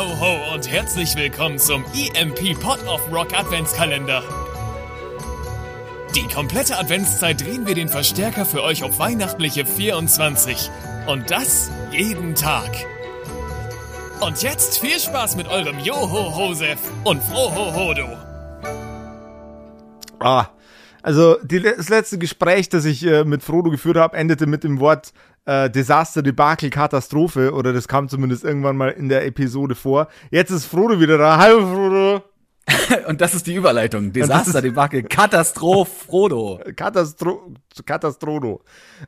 ho, ho und herzlich willkommen zum EMP Pot of Rock Adventskalender. Die komplette Adventszeit drehen wir den Verstärker für euch auf weihnachtliche 24. Und das jeden Tag. Und jetzt viel Spaß mit eurem Joho-Hosef und Froho-Hodo. Ah, also die, das letzte Gespräch, das ich äh, mit Frodo geführt habe, endete mit dem Wort äh, Desaster, Debakel, Katastrophe. Oder das kam zumindest irgendwann mal in der Episode vor. Jetzt ist Frodo wieder da. Hallo Frodo. Und das ist die Überleitung. Desaster, Debakel, Katastroph, Frodo. Katastro Katastrodo.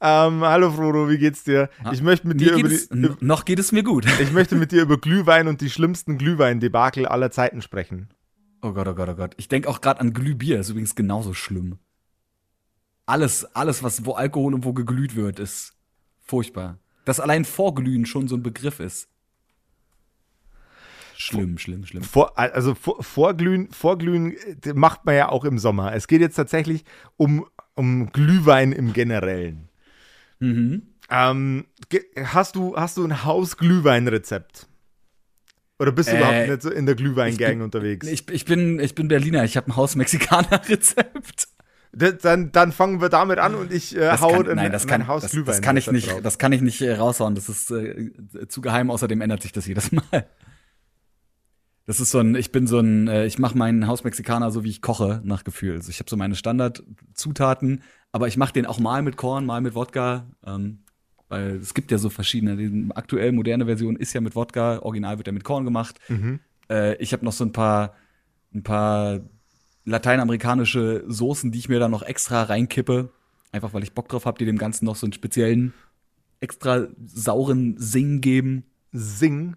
Ähm, hallo Frodo, wie geht's dir? Ich möchte mit Mir dir über es, die, noch geht es mir gut. ich möchte mit dir über Glühwein und die schlimmsten Glühwein-Debakel aller Zeiten sprechen. Oh Gott, oh Gott, oh Gott. Ich denke auch gerade an Glühbier, ist übrigens genauso schlimm. Alles, alles, was, wo Alkohol und wo geglüht wird, ist furchtbar. Dass allein Vorglühen schon so ein Begriff ist. Schlimm, schlimm, schlimm. Vor, also vor, Vorglühen, Vorglühen äh, macht man ja auch im Sommer. Es geht jetzt tatsächlich um, um Glühwein im Generellen. Mhm. Ähm, hast, du, hast du ein Haus-Glühwein-Rezept? Oder bist du Äh, überhaupt nicht so in der Glühwein-Gang unterwegs? Ich, ich, bin, ich bin Berliner, ich habe ein Haus-Mexikaner-Rezept. Dann, dann fangen wir damit an und ich äh, hau kann, ein, nein, das kann, Haus das, Glühwein. das kann ich nicht, das kann ich nicht äh, raushauen. Das ist äh, zu geheim. Außerdem ändert sich das jedes Mal. Das ist so ein, ich bin so ein, äh, ich mache meinen Hausmexikaner so wie ich koche nach Gefühl. Also ich habe so meine Standardzutaten, aber ich mache den auch mal mit Korn, mal mit Wodka, ähm, weil es gibt ja so verschiedene. Die aktuell moderne Version ist ja mit Wodka, original wird ja mit Korn gemacht. Mhm. Äh, ich habe noch so ein paar, ein paar lateinamerikanische Soßen, die ich mir da noch extra reinkippe. Einfach weil ich Bock drauf habe, die dem Ganzen noch so einen speziellen, extra sauren Sing geben. Sing.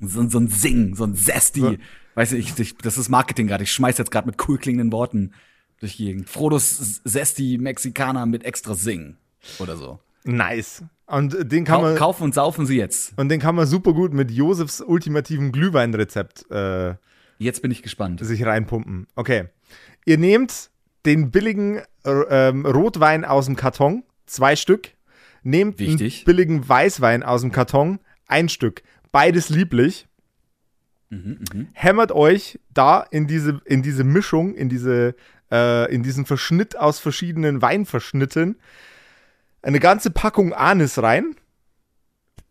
So, so ein Sing, so ein Zesty. Ja. Weiß ich, ich, das ist Marketing gerade. Ich schmeiß jetzt gerade mit cool klingenden Worten durch die Gegend. Frodos Zesty Mexikaner mit extra Sing. Oder so. Nice. Und den kann man. kaufen und saufen sie jetzt. Und den kann man super gut mit Josefs ultimativen Glühweinrezept äh, Jetzt bin ich gespannt. sich reinpumpen. Okay. Ihr nehmt den billigen äh, ähm, Rotwein aus dem Karton, zwei Stück. Nehmt Wichtig. einen billigen Weißwein aus dem Karton, ein Stück. Beides lieblich. Hämmert euch da in diese, in diese Mischung, in, diese, äh, in diesen Verschnitt aus verschiedenen Weinverschnitten eine ganze Packung Anis rein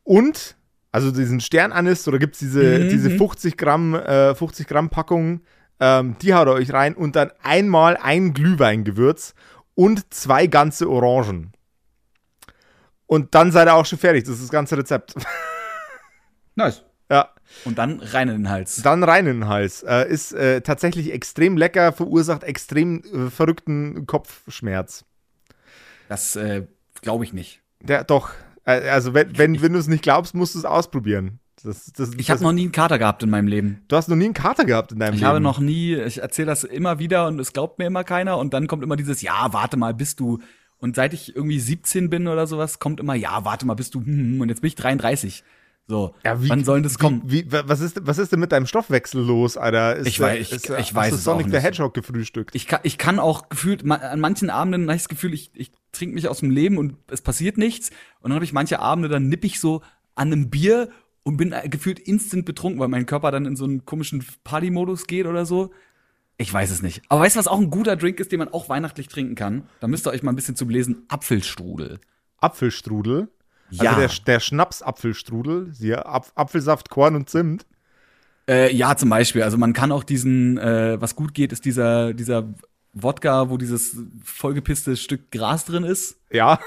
und, also diesen Sternanis, oder gibt es diese, Mhm. diese 50 Gramm, äh, 50 Gramm Packung, ähm, die haut ihr euch rein und dann einmal ein Glühweingewürz und zwei ganze Orangen. Und dann seid ihr auch schon fertig. Das ist das ganze Rezept. Nice. ja, Und dann rein in den Hals. dann rein in den Hals. Äh, ist äh, tatsächlich extrem lecker, verursacht extrem äh, verrückten Kopfschmerz. Das äh, glaube ich nicht. Der, doch. Also, wenn, wenn, wenn du es nicht glaubst, musst du es ausprobieren. Das, das, Ich habe noch nie einen Kater gehabt in meinem Leben. Du hast noch nie einen Kater gehabt in deinem Ich Leben. habe noch nie, ich erzähle das immer wieder und es glaubt mir immer keiner und dann kommt immer dieses, ja, warte mal, bist du. Und seit ich irgendwie 17 bin oder sowas, kommt immer, ja, warte mal, bist du, hm, hm, und jetzt bin ich 33. So, Ja, wie- wann soll das kommen? Wie, wa- was, ist, was ist denn mit deinem Stoffwechsel los, Alter? Ist, Ich weiß- ich- ist, äh, ich weiß hast du es Sonic the nicht. Hedgehog gefrühstückt. Ich kann, ich kann auch gefühlt, an manchen Abenden habe ich das Gefühl, ich, ich trinke mich aus dem Leben und es passiert nichts. Und dann habe ich manche Abende, dann nipp ich so an einem Bier und bin äh, gefühlt instant betrunken, weil mein Körper dann in so einen komischen Party-Modus geht oder so. Ich weiß es nicht. Aber weißt du, was auch ein guter Drink ist, den man auch weihnachtlich trinken kann? Da müsst ihr euch mal ein bisschen zum Lesen. Apfelstrudel. Apfelstrudel. Ja. Also der, der Schnaps-Apfelstrudel. Siehe, Ap Apfelsaft, Korn und Zimt. Äh, ja, zum Beispiel. Also man kann auch diesen, äh, was gut geht, ist dieser, dieser Wodka, wo dieses vollgepisste Stück Gras drin ist. Ja.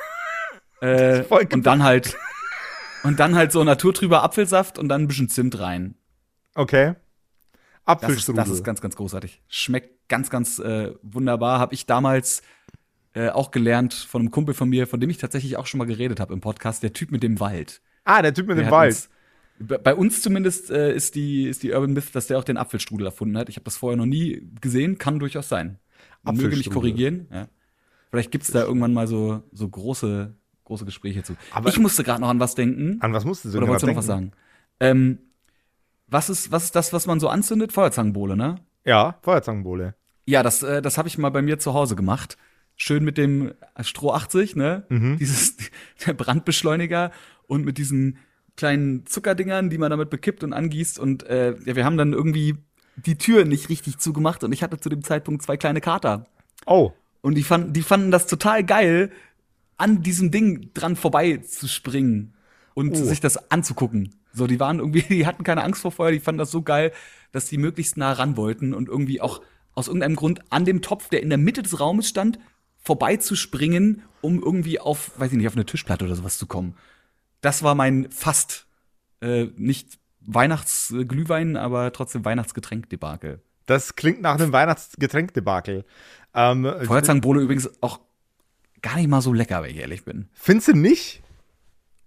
Äh, und dann halt und dann halt so naturtrüber Apfelsaft und dann ein bisschen Zimt rein. Okay. Das ist, Apfelstrudel. das ist ganz, ganz großartig. Schmeckt ganz, ganz äh, wunderbar. Habe ich damals äh, auch gelernt von einem Kumpel von mir, von dem ich tatsächlich auch schon mal geredet habe im Podcast, der Typ mit dem Wald. ah, der Typ mit Der dem Wald. Uns, bei uns zumindest äh, ist, die, ist die Urban Myth, dass der auch den Apfelstrudel erfunden hat. Ich habe das vorher noch nie gesehen, kann durchaus sein. Möge mich korrigieren. Ja. Vielleicht gibt's da irgendwann mal so, so große, große Gespräche zu. Aber- ich musste gerade noch an was denken. An was musst du Oder wolltest du noch was sagen? Ähm, was ist, was ist das, was man so anzündet? Feuerzangenbowle, ne? Ja, Feuerzangenbowle. Ja, das, äh, das habe ich mal bei mir zu Hause gemacht. Schön mit dem Stroh 80, ne? Mhm. Dieses der Brandbeschleuniger und mit diesen kleinen Zuckerdingern, die man damit bekippt und angießt. Und äh, ja, wir haben dann irgendwie die Tür nicht richtig zugemacht und ich hatte zu dem Zeitpunkt zwei kleine Kater. Oh. Und die fanden, die fanden das total geil, an diesem Ding dran vorbei zu springen und Oh. sich das anzugucken. So, die waren irgendwie, die hatten keine Angst vor Feuer, die fanden das so geil, dass die möglichst nah ran wollten und irgendwie auch aus irgendeinem Grund an dem Topf, der in der Mitte des Raumes stand, vorbei zu springen, um irgendwie auf, weiß ich nicht, auf eine Tischplatte oder sowas zu kommen. Das war mein fast äh, nicht Weihnachtsglühwein, aber trotzdem Weihnachtsgetränk-Debakel. Das klingt nach einem Weihnachtsgetränkdebakel. Ähm, Feuerzangenbowle übrigens auch gar nicht mal so lecker, wenn ich ehrlich bin. findest du nicht?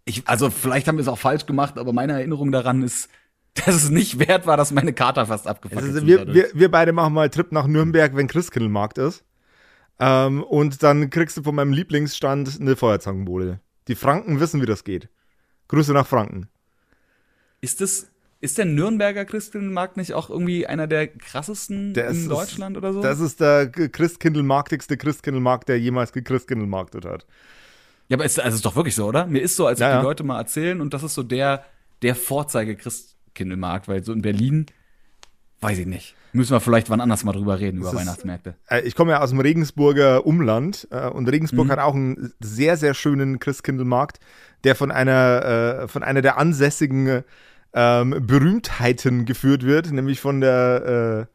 Ich, also vielleicht haben wir es auch falsch gemacht, aber meine Erinnerung daran ist, dass es nicht wert war, dass meine Kater fast abgefackelt Also sind. wir, wir, wir beide machen mal einen Trip nach Nürnberg, wenn Christkindlmarkt ist. Ähm, und dann kriegst du von meinem Lieblingsstand eine Feuerzangenbowle. Die Franken wissen, wie das geht. Grüße nach Franken. ist das, ist der Nürnberger Christkindlmarkt nicht auch irgendwie einer der krassesten Der in ist- Deutschland oder so? Das ist der Christkindlmarktigste Christkindlmarkt, der jemals gechristkindelmarktet hat. ja, aber ist, also ist doch wirklich so, oder? Mir ist so, als Ja, ob ja. die Leute mal erzählen und das ist so der, der Vorzeige Christkindlmarkt, weil so in Berlin, weiß ich nicht. Müssen wir vielleicht wann anders mal drüber reden, über ist- Weihnachtsmärkte. Äh, ich komme ja aus dem Regensburger Umland äh, und Mhm. Regensburg hat auch einen sehr, sehr schönen Christkindlmarkt, der von einer, äh, von einer der ansässigen ähm, Berühmtheiten geführt wird, nämlich von der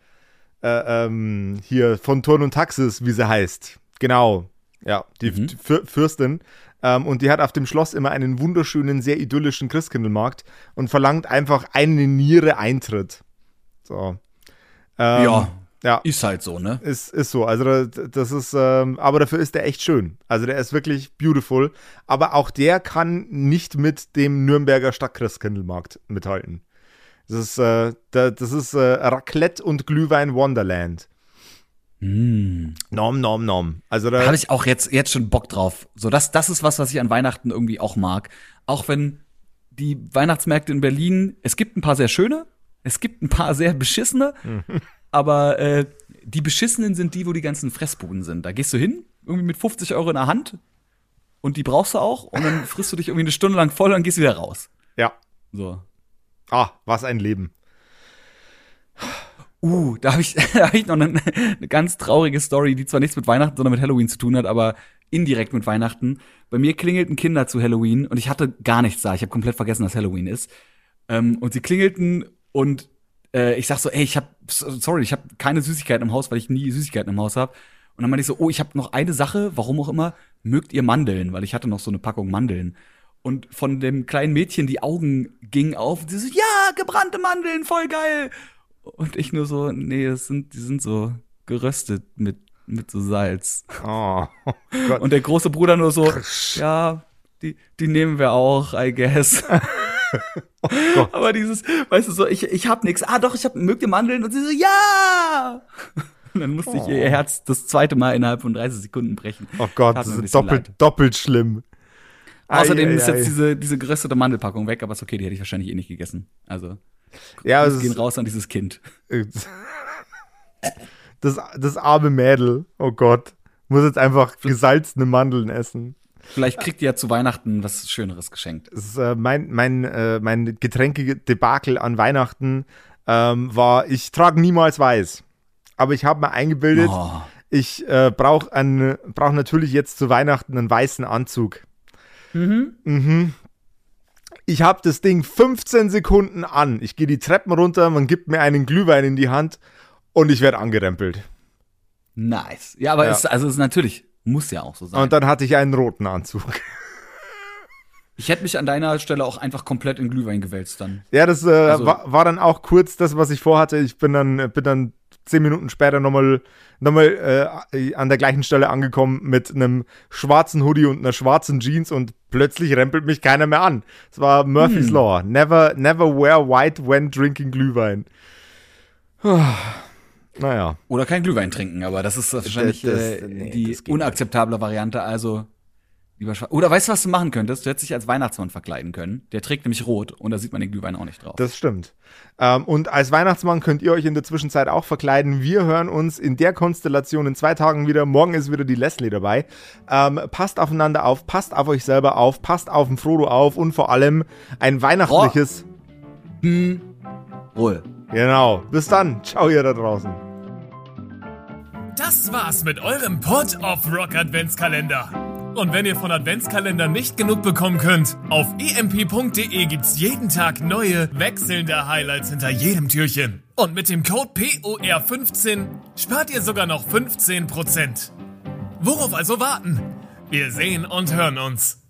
äh, äh, ähm, hier von Turn und Taxis, wie sie heißt. Genau. Ja, die Mhm. Für Fürstin. Ähm, und die hat auf dem Schloss immer einen wunderschönen, sehr idyllischen Christkindlmarkt und verlangt einfach eine Niere Eintritt. So. Ähm, ja, Ja. ist halt so, ne? Ist, ist so. Also da- das ist, ähm, aber dafür ist der echt schön. Also der ist wirklich beautiful. Aber auch der kann nicht mit dem Nürnberger Stadtchristkindelmarkt mithalten. Das ist, äh, da, das ist äh, Raclette und Glühwein Wonderland. Mm. Nom, nom, nom. Also da, habe ich auch jetzt, jetzt schon Bock drauf. So, das, das ist was, was ich an Weihnachten irgendwie auch mag. Auch wenn die Weihnachtsmärkte in Berlin, es gibt ein paar sehr schöne, es gibt ein paar sehr beschissene, aber äh, die beschissenen sind die, wo die ganzen Fressbuden sind. Da gehst du hin, irgendwie mit 50 Euro in der Hand und die brauchst du auch und dann frisst du dich irgendwie eine Stunde lang voll und gehst wieder raus. ja. So. Ah, was ein Leben. Uh, da habe ich, da hab ich noch eine, eine ganz traurige Story, die zwar nichts mit Weihnachten, sondern mit Halloween zu tun hat, aber indirekt mit Weihnachten. Bei mir klingelten Kinder zu Halloween und ich hatte gar nichts da. Ich habe komplett vergessen, dass Halloween ist. Ähm, und sie klingelten und äh, ich sag so, ey, ich habe, sorry, ich habe keine Süßigkeiten im Haus, weil ich nie Süßigkeiten im Haus habe. Und dann meinte ich so, oh, ich habe noch eine Sache, warum auch immer, mögt ihr Mandeln? Weil ich hatte noch so eine Packung Mandeln. Und von dem kleinen Mädchen die Augen gingen auf und sie so, ja, gebrannte Mandeln, voll geil. Und ich nur so, nee, das sind, die sind so geröstet mit, mit so Salz. Oh, Gott. Und der große Bruder nur so, ja, die, die nehmen wir auch, I guess. Gott. Aber dieses, weißt du so, ich, ich hab nix. Ah, doch, ich hab, mögt ihr Mandeln? Und sie so, ja! Und dann musste ich Oh. ihr Herz das zweite Mal innerhalb von 30 Sekunden brechen. oh Gott, das ist doppelt, leid. doppelt schlimm. Außerdem Ei, ei, ist ei. jetzt diese, diese geröstete Mandelpackung weg, aber ist okay, die hätte ich wahrscheinlich eh nicht gegessen. Also, Ja, wir gehen raus an dieses Kind. das, das arme Mädel, oh Gott, muss jetzt einfach gesalzene Mandeln essen. Vielleicht kriegt ihr ja zu Weihnachten was Schöneres geschenkt. Ist, äh, mein, mein, äh, mein Getränke-Debakel an Weihnachten ähm, war, ich trage niemals weiß. Aber ich habe mir eingebildet, Oh. ich äh, brauche brauch natürlich jetzt zu Weihnachten einen weißen Anzug. Mhm. Ich habe das Ding 15 Sekunden an. Ich gehe die Treppen runter, man gibt mir einen Glühwein in die Hand und ich werde angerempelt. Nice. Ja, aber Ja. Es, also es ist natürlich, muss ja auch so sein. Und dann hatte ich einen roten Anzug. ich hätte mich an deiner Stelle auch einfach komplett in Glühwein gewälzt dann. Ja, das äh, Also- war, war dann auch kurz das, was ich vorhatte. Ich bin dann, bin dann zehn Minuten später nochmal noch mal, äh, an der gleichen Stelle angekommen mit einem schwarzen Hoodie und einer schwarzen Jeans und plötzlich rempelt mich keiner mehr an. Es war Murphy's Hm. Law. Never, never wear white when drinking Glühwein. Naja. Oder kein Glühwein trinken, aber das ist wahrscheinlich das- äh, nee, die das unakzeptable Variante. Also Lieber Schwa Oder weißt du, was du machen könntest? Du hättest dich als Weihnachtsmann verkleiden können. Der trägt nämlich rot und da sieht man den Glühwein auch nicht drauf. Das stimmt. Ähm, und als Weihnachtsmann könnt ihr euch in der Zwischenzeit auch verkleiden. Wir hören uns in der Konstellation in zwei Tagen wieder. Morgen ist wieder die Leslie dabei. Ähm, passt aufeinander auf, passt auf euch selber auf, passt auf den Frodo auf und vor allem ein weihnachtliches. hm. Ruhe. Genau. Bis dann. Ciao, ihr da draußen. Das war's mit eurem Pod of Rock Adventskalender. Und wenn ihr von Adventskalendern nicht genug bekommen könnt, auf emp.de gibt's jeden Tag neue, wechselnde Highlights hinter jedem Türchen. Und mit dem Code POR15 spart ihr sogar noch 15%. Worauf also warten? Wir sehen und hören uns.